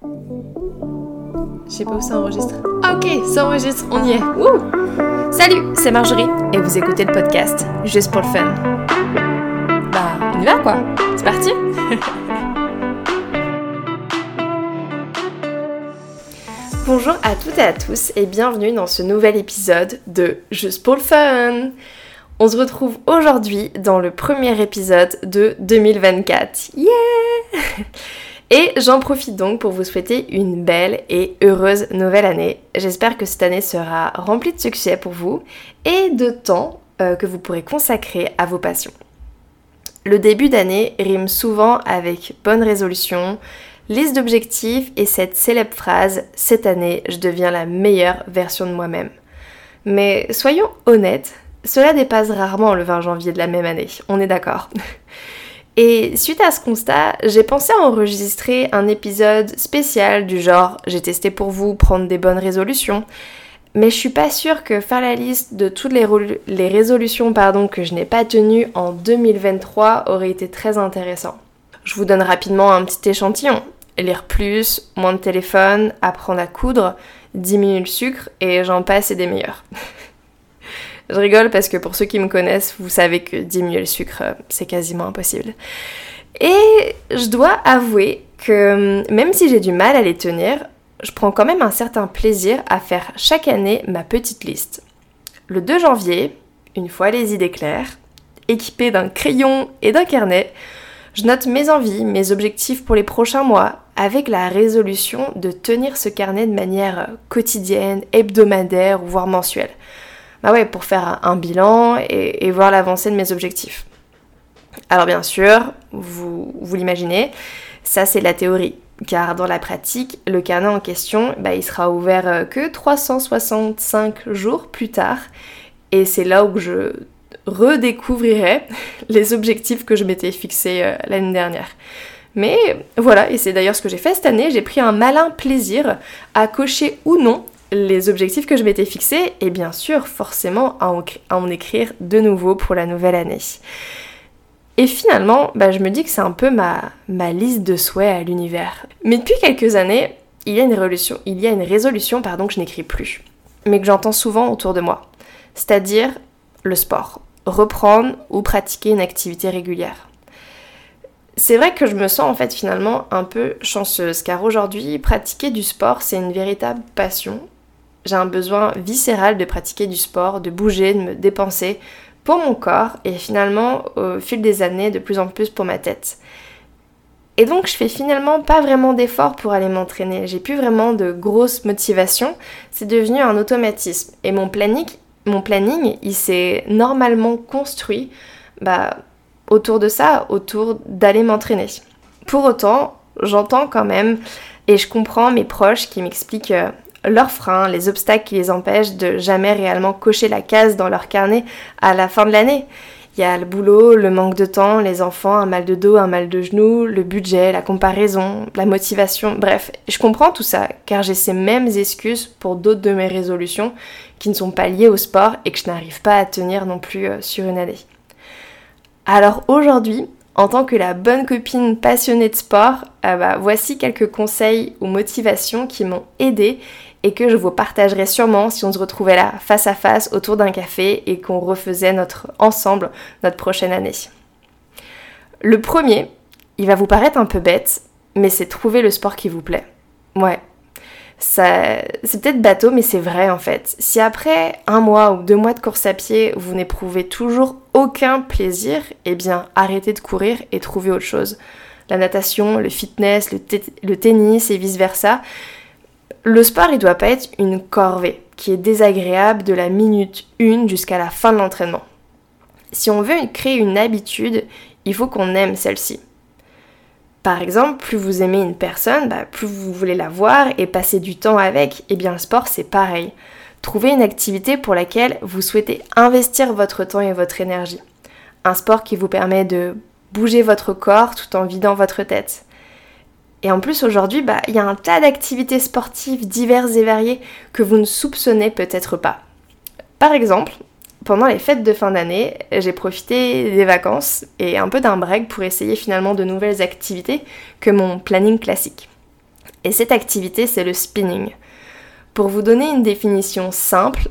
Je sais pas où ça enregistre. Ok, ça enregistre, on y est. Salut, c'est Marjorie et vous écoutez le podcast juste pour le fun. Bah, on y va quoi C'est parti Bonjour à toutes et à tous et bienvenue dans ce nouvel épisode de Juste pour le fun. On se retrouve aujourd'hui dans le premier épisode de 2024. Yeah Et j'en profite donc pour vous souhaiter une belle et heureuse nouvelle année. J'espère que cette année sera remplie de succès pour vous et de temps euh, que vous pourrez consacrer à vos passions. Le début d'année rime souvent avec bonne résolution, liste d'objectifs et cette célèbre phrase Cette année, je deviens la meilleure version de moi-même. Mais soyons honnêtes, cela dépasse rarement le 20 janvier de la même année, on est d'accord. Et suite à ce constat, j'ai pensé à enregistrer un épisode spécial du genre j'ai testé pour vous prendre des bonnes résolutions. Mais je suis pas sûre que faire la liste de toutes les, résolutions que je n'ai pas tenues en 2023 aurait été très intéressant. Je vous donne rapidement un petit échantillon lire plus, moins de téléphone, apprendre à coudre, diminuer le sucre et j'en passe et des meilleurs. je rigole parce que pour ceux qui me connaissent, vous savez que diminuer le sucre, c'est quasiment impossible. Et je dois avouer que même si j'ai du mal à les tenir, je prends quand même un certain plaisir à faire chaque année ma petite liste. Le 2 janvier, une fois les idées claires, équipée d'un crayon et d'un carnet, je note mes envies, mes objectifs pour les prochains mois, avec la résolution de tenir ce carnet de manière quotidienne, hebdomadaire voire mensuelle. Bah ouais, pour faire un bilan et, voir l'avancée de mes objectifs. Alors bien sûr, vous, l'imaginez, ça c'est la théorie. Car dans la pratique, le carnet en question, bah, il sera ouvert euh, que 365 jours plus tard. Et c'est là où je redécouvrirai les objectifs que je m'étais fixés euh, l'année dernière. Mais voilà, et c'est d'ailleurs ce que j'ai fait cette année, j'ai pris un malin plaisir à cocher ou non les objectifs que je m'étais fixés et bien sûr forcément à en, écrire de nouveau pour la nouvelle année. Et finalement, bah, je me dis que c'est un peu ma, liste de souhaits à l'univers. Mais depuis quelques années, il y a une résolution, il y a une résolution pardon, que je n'écris plus, mais que j'entends souvent autour de moi. C'est-à-dire le sport reprendre ou pratiquer une activité régulière. C'est vrai que je me sens en fait finalement un peu chanceuse car aujourd'hui pratiquer du sport c'est une véritable passion. J'ai un besoin viscéral de pratiquer du sport, de bouger, de me dépenser pour mon corps et finalement au fil des années de plus en plus pour ma tête. Et donc je fais finalement pas vraiment d'efforts pour aller m'entraîner. J'ai plus vraiment de grosse motivation. C'est devenu un automatisme. Et mon planning mon planning, il s'est normalement construit bah, autour de ça, autour d'aller m'entraîner. Pour autant, j'entends quand même et je comprends mes proches qui m'expliquent euh, leurs freins, les obstacles qui les empêchent de jamais réellement cocher la case dans leur carnet à la fin de l'année. Il y a le boulot, le manque de temps, les enfants, un mal de dos, un mal de genou, le budget, la comparaison, la motivation, bref, je comprends tout ça car j'ai ces mêmes excuses pour d'autres de mes résolutions qui ne sont pas liées au sport et que je n'arrive pas à tenir non plus euh, sur une année. Alors aujourd'hui, en tant que la bonne copine passionnée de sport, euh, bah, voici quelques conseils ou motivations qui m'ont aidé et que je vous partagerai sûrement si on se retrouvait là face à face autour d'un café et qu'on refaisait notre ensemble notre prochaine année. Le premier, il va vous paraître un peu bête, mais c'est trouver le sport qui vous plaît. Ouais. C'est peut-être bateau, mais c'est vrai en fait. Si après un mois ou deux mois de course à pied, vous n'éprouvez toujours aucun plaisir, eh bien arrêtez de courir et trouvez autre chose. La natation, le fitness, le, le tennis et vice-versa, le sport, il doit pas être une corvée qui est désagréable de la minute 1 jusqu'à la fin de l'entraînement. Si on veut créer une habitude, il faut qu'on aime celle-ci. Par exemple, plus vous aimez une personne, bah, plus vous voulez la voir et passer du temps avec. Et eh bien le sport, c'est pareil. Trouvez une activité pour laquelle vous souhaitez investir votre temps et votre énergie. Un sport qui vous permet de bouger votre corps tout en vidant votre tête. Et en plus aujourd'hui, bah, il y a un tas d'activités sportives diverses et variées que vous ne soupçonnez peut-être pas. Par exemple, pendant les fêtes de fin d'année, j'ai profité des vacances et un peu d'un break pour essayer finalement de nouvelles activités que mon planning classique. Et cette activité, c'est le spinning. Pour vous donner une définition simple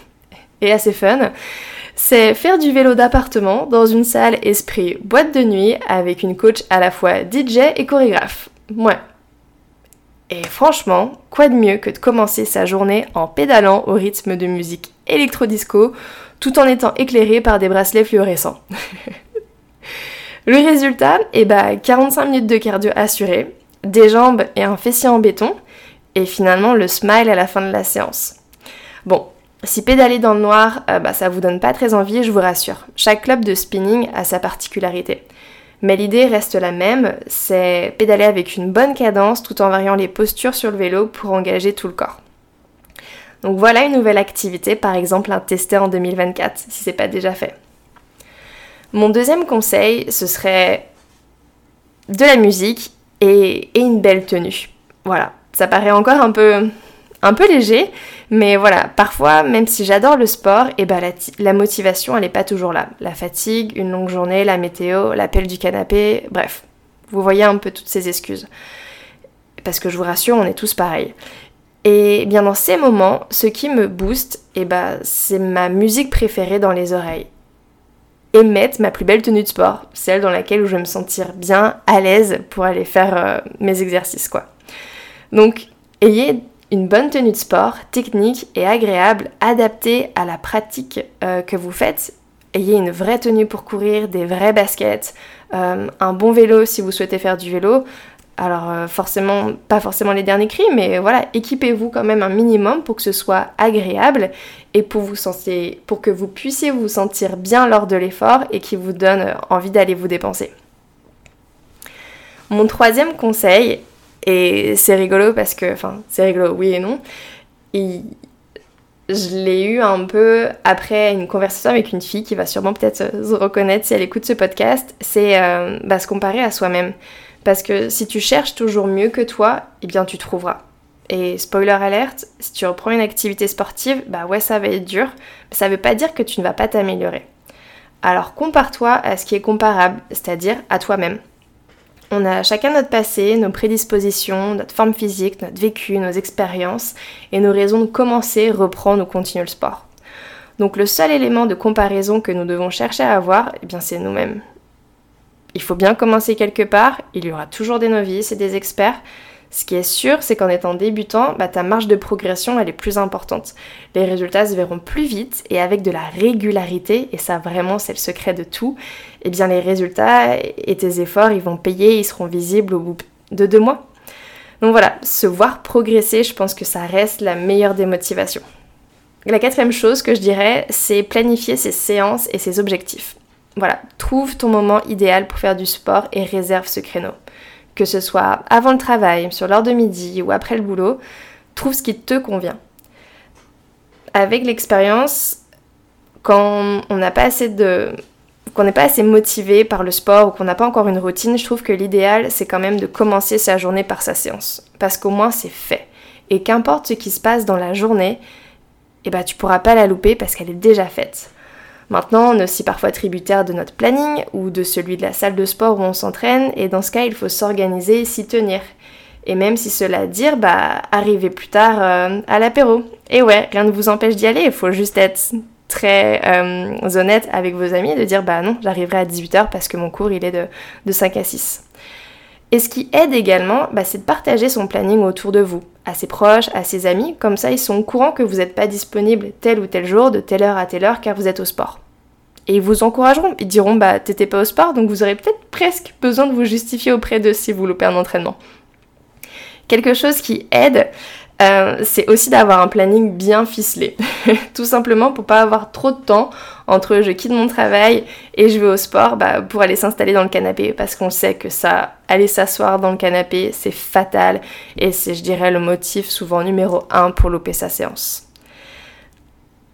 et assez fun, c'est faire du vélo d'appartement dans une salle esprit boîte de nuit avec une coach à la fois DJ et chorégraphe. Ouais. Et franchement, quoi de mieux que de commencer sa journée en pédalant au rythme de musique électro-disco tout en étant éclairé par des bracelets fluorescents. Le résultat, eh bah 45 minutes de cardio assuré, des jambes et un fessier en béton, et finalement le smile à la fin de la séance. Bon, si pédaler dans le noir, euh, bah, ça vous donne pas très envie, je vous rassure. Chaque club de spinning a sa particularité. Mais l'idée reste la même, c'est pédaler avec une bonne cadence tout en variant les postures sur le vélo pour engager tout le corps. Donc voilà une nouvelle activité, par exemple à tester en 2024, si c'est pas déjà fait. Mon deuxième conseil, ce serait de la musique et, une belle tenue. Voilà, ça paraît encore un peu, léger, mais voilà, parfois, même si j'adore le sport, et eh ben la, motivation, elle n'est pas toujours là. La fatigue, une longue journée, la météo, l'appel du canapé, bref, vous voyez un peu toutes ces excuses. Parce que je vous rassure, on est tous pareils. Et bien dans ces moments, ce qui me booste, et eh ben, c'est ma musique préférée dans les oreilles et mettre ma plus belle tenue de sport, celle dans laquelle je vais me sentir bien à l'aise pour aller faire euh, mes exercices quoi. Donc ayez une bonne tenue de sport, technique et agréable, adaptée à la pratique euh, que vous faites. Ayez une vraie tenue pour courir, des vrais baskets, euh, un bon vélo si vous souhaitez faire du vélo, alors euh, forcément, pas forcément les derniers cris, mais voilà, équipez-vous quand même un minimum pour que ce soit agréable et pour, que vous puissiez vous sentir bien lors de l'effort et qui vous donne envie d'aller vous dépenser. Mon troisième conseil, et c'est rigolo parce que, enfin, c'est rigolo, oui et non, je l'ai eu un peu après une conversation avec une fille qui va sûrement peut-être se reconnaître si elle écoute ce podcast, c'est euh, bah, se comparer à soi-même. Parce que si tu cherches toujours mieux que toi, eh bien tu trouveras. Et spoiler alerte, si tu reprends une activité sportive, bah ouais, ça va être dur. Mais ça veut pas dire que tu ne vas pas t'améliorer. Alors compare-toi à ce qui est comparable, c'est-à-dire à, toi-même. On a chacun notre passé, nos prédispositions, notre forme physique, notre vécu, nos expériences et nos raisons de commencer, reprendre ou continuer le sport. Donc le seul élément de comparaison que nous devons chercher à avoir, eh bien c'est nous-mêmes. Il faut bien commencer quelque part, il y aura toujours des novices et des experts. Ce qui est sûr, c'est qu'en étant débutant, bah, ta marge de progression, elle est plus importante. Les résultats se verront plus vite et avec de la régularité, et ça vraiment c'est le secret de tout, eh bien les résultats et tes efforts, ils vont payer, ils seront visibles au bout de deux mois. Donc voilà, se voir progresser, je pense que ça reste la meilleure des motivations. La quatrième chose que je dirais, c'est planifier ses séances et ses objectifs. Voilà, trouve ton moment idéal pour faire du sport et réserve ce créneau. Que ce soit avant le travail, sur l'heure de midi ou après le boulot, trouve ce qui te convient. Avec l'expérience, quand on n'a pas assez de qu'on n'est pas assez motivé par le sport ou qu'on n'a pas encore une routine, je trouve que l'idéal c'est quand même de commencer sa journée par sa séance parce qu'au moins c'est fait. Et qu'importe ce qui se passe dans la journée, eh ben tu pourras pas la louper parce qu'elle est déjà faite. Maintenant, on est aussi parfois tributaire de notre planning ou de celui de la salle de sport où on s'entraîne, et dans ce cas, il faut s'organiser et s'y tenir. Et même si cela dire, bah, arriver plus tard euh, à l'apéro. Et ouais, rien ne vous empêche d'y aller, il faut juste être très euh, honnête avec vos amis, de dire bah non, j'arriverai à 18h parce que mon cours il est de, de 5 à 6. Et ce qui aide également, bah, c'est de partager son planning autour de vous, à ses proches, à ses amis, comme ça ils sont au courant que vous n'êtes pas disponible tel ou tel jour, de telle heure à telle heure, car vous êtes au sport. Et ils vous encourageront, ils diront bah t'étais pas au sport, donc vous aurez peut-être presque besoin de vous justifier auprès d'eux si vous loupez un entraînement. Quelque chose qui aide, euh, c'est aussi d'avoir un planning bien ficelé. Tout simplement pour pas avoir trop de temps entre je quitte mon travail et je vais au sport bah, pour aller s'installer dans le canapé parce qu'on sait que ça, aller s'asseoir dans le canapé, c'est fatal et c'est, je dirais, le motif souvent numéro un pour louper sa séance.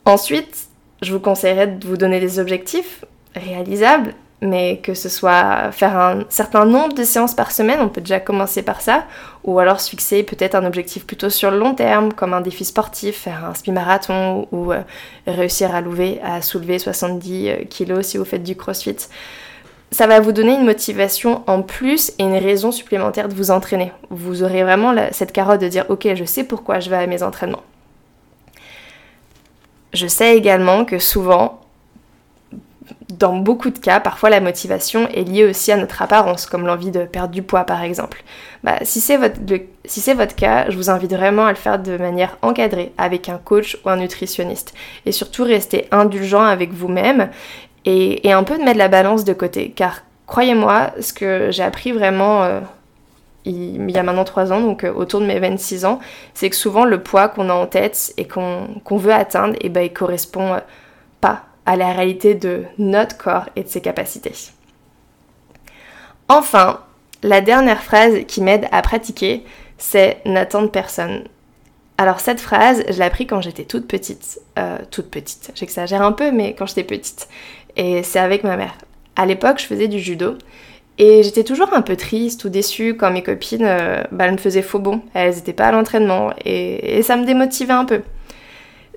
Ensuite, je vous conseillerais de vous donner des objectifs réalisables mais que ce soit faire un certain nombre de séances par semaine, on peut déjà commencer par ça, ou alors se fixer peut-être un objectif plutôt sur le long terme, comme un défi sportif, faire un semi-marathon ou euh, réussir à, à soulever 70 euh, kilos si vous faites du crossfit. ça va vous donner une motivation en plus et une raison supplémentaire de vous entraîner. Vous aurez vraiment cette carotte de dire ok, je sais pourquoi je vais à mes entraînements. Je sais également que souvent, dans beaucoup de cas, parfois la motivation est liée aussi à notre apparence, comme l'envie de perdre du poids par exemple. Bah, si c'est votre, cas, je vous invite vraiment à le faire de manière encadrée, avec un coach ou un nutritionniste. Et surtout rester indulgent avec vous-même et, un peu de mettre la balance de côté. Car croyez-moi, ce que j'ai appris vraiment euh, il, y a maintenant 3 ans, donc euh, autour de mes 26 ans, c'est que souvent le poids qu'on a en tête et qu'on veut atteindre, et eh ben, il correspond euh, pas à la réalité de notre corps et de ses capacités. Enfin, la dernière phrase qui m'aide à pratiquer, c'est n'attendre personne. Alors cette phrase, je l'ai appris quand j'étais toute petite. toute petite, j'exagère un peu, mais quand j'étais petite et c'est avec ma mère. À l'époque, je faisais du judo et j'étais toujours un peu triste ou déçue quand mes copines euh, bah, me faisaient faux bon. Elles n'étaient pas à l'entraînement et, ça me démotivait un peu.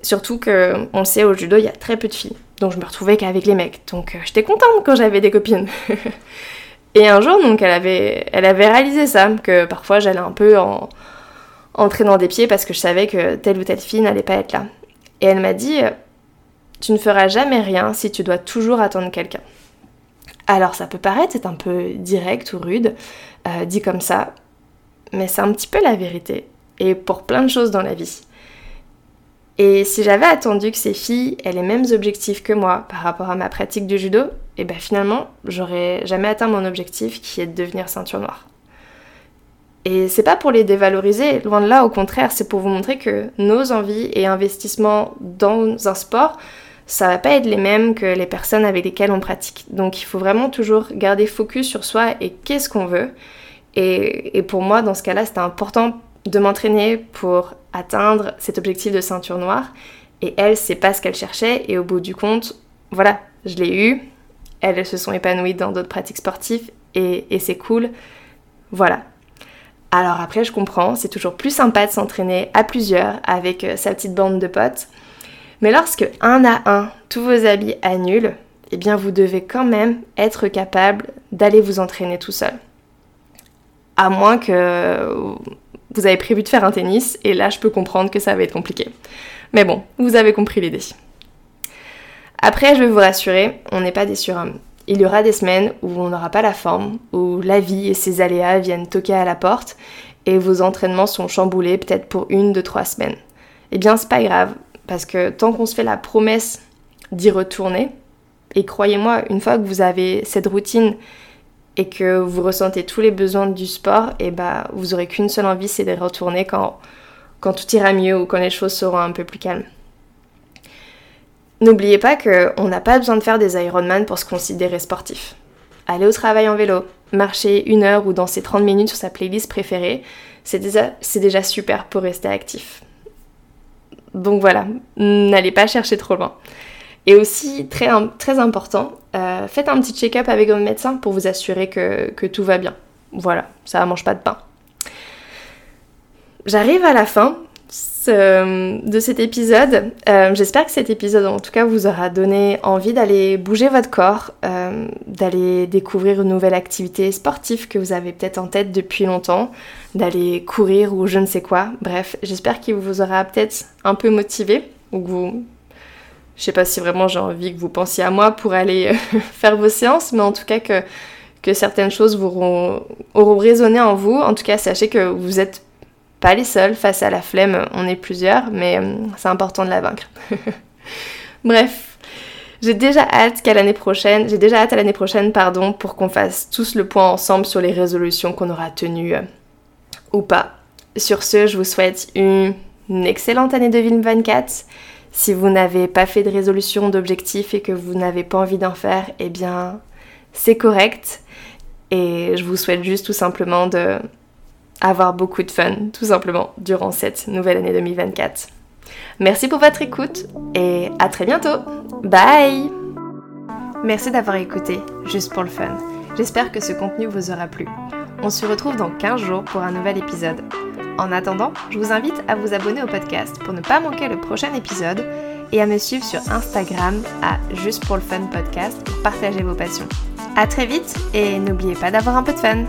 Surtout que, on le sait, au judo, il y a très peu de filles. Donc je me retrouvais qu'avec les mecs. Donc euh, j'étais contente quand j'avais des copines. et un jour, donc, elle avait, elle avait réalisé ça, que parfois j'allais un peu en, en traînant des pieds parce que je savais que telle ou telle fille n'allait pas être là. Et elle m'a dit, tu ne feras jamais rien si tu dois toujours attendre quelqu'un. Alors ça peut paraître c'est un peu direct ou rude, euh, dit comme ça, mais c'est un petit peu la vérité. Et pour plein de choses dans la vie. Et si j'avais attendu que ces filles aient les mêmes objectifs que moi par rapport à ma pratique du judo, et eh bien finalement, j'aurais jamais atteint mon objectif qui est de devenir ceinture noire. Et c'est pas pour les dévaloriser, loin de là, au contraire, c'est pour vous montrer que nos envies et investissements dans un sport ça va pas être les mêmes que les personnes avec lesquelles on pratique. Donc il faut vraiment toujours garder focus sur soi et qu'est-ce qu'on veut. Et, pour moi, dans ce cas-là, c'était important de m'entraîner pour atteindre cet objectif de ceinture noire. Et elle, c'est pas ce qu'elle cherchait. Et au bout du compte, voilà, je l'ai eu. Elles se sont épanouies dans d'autres pratiques sportives et, et c'est cool. Voilà. Alors après, je comprends, c'est toujours plus sympa de s'entraîner à plusieurs avec euh, sa petite bande de potes. Mais lorsque un à un, tous vos habits annulent, eh bien vous devez quand même être capable d'aller vous entraîner tout seul. À moins que vous avez prévu de faire un tennis, et là je peux comprendre que ça va être compliqué. Mais bon, vous avez compris l'idée. Après, je vais vous rassurer, on n'est pas des surhommes. Il y aura des semaines où on n'aura pas la forme, où la vie et ses aléas viennent toquer à la porte, et vos entraînements sont chamboulés peut-être pour une, deux, trois semaines. Eh bien, c'est pas grave, parce que tant qu'on se fait la promesse d'y retourner, et croyez-moi, une fois que vous avez cette routine et que vous ressentez tous les besoins du sport, et eh bah vous aurez qu'une seule envie, c'est de retourner quand, tout ira mieux ou quand les choses seront un peu plus calmes. N'oubliez pas qu'on n'a pas besoin de faire des Ironman pour se considérer sportif. Aller au travail en vélo, marcher une heure ou danser 30 minutes sur sa playlist préférée, c'est déjà, super pour rester actif. Donc voilà, n'allez pas chercher trop loin. Et aussi, très important, euh, faites un petit check-up avec votre médecin pour vous assurer que, tout va bien. Voilà, ça mange pas de pain. J'arrive à la fin de cet épisode. Euh, j'espère que cet épisode, en tout cas, vous aura donné envie d'aller bouger votre corps, euh, d'aller découvrir une nouvelle activité sportive que vous avez peut-être en tête depuis longtemps, d'aller courir ou je ne sais quoi. Bref, j'espère qu'il vous aura peut-être un peu motivé ou que vous... Je sais pas si vraiment j'ai envie que vous pensiez à moi pour aller faire vos séances, mais en tout cas que, que certaines choses vous auront, auront résonné en vous. En tout cas, sachez que vous êtes pas les seuls face à la flemme, on est plusieurs, mais euh, c'est important de la vaincre. Bref, j'ai déjà hâte qu'à l'année prochaine, j'ai déjà hâte à l'année prochaine, pardon, pour qu'on fasse tous le point ensemble sur les résolutions qu'on aura tenues euh, ou pas. Sur ce, je vous souhaite une, excellente année 2024. Si vous n'avez pas fait de résolution d'objectifs et que vous n'avez pas envie d'en faire, eh bien, c'est correct. Et je vous souhaite juste tout simplement de avoir beaucoup de fun, tout simplement, durant cette nouvelle année 2024. Merci pour votre écoute et à très bientôt. Bye Merci d'avoir écouté, juste pour le fun. J'espère que ce contenu vous aura plu. On se retrouve dans 15 jours pour un nouvel épisode. En attendant, je vous invite à vous abonner au podcast pour ne pas manquer le prochain épisode et à me suivre sur Instagram à Juste pour le Fun Podcast pour partager vos passions. À très vite et n'oubliez pas d'avoir un peu de fun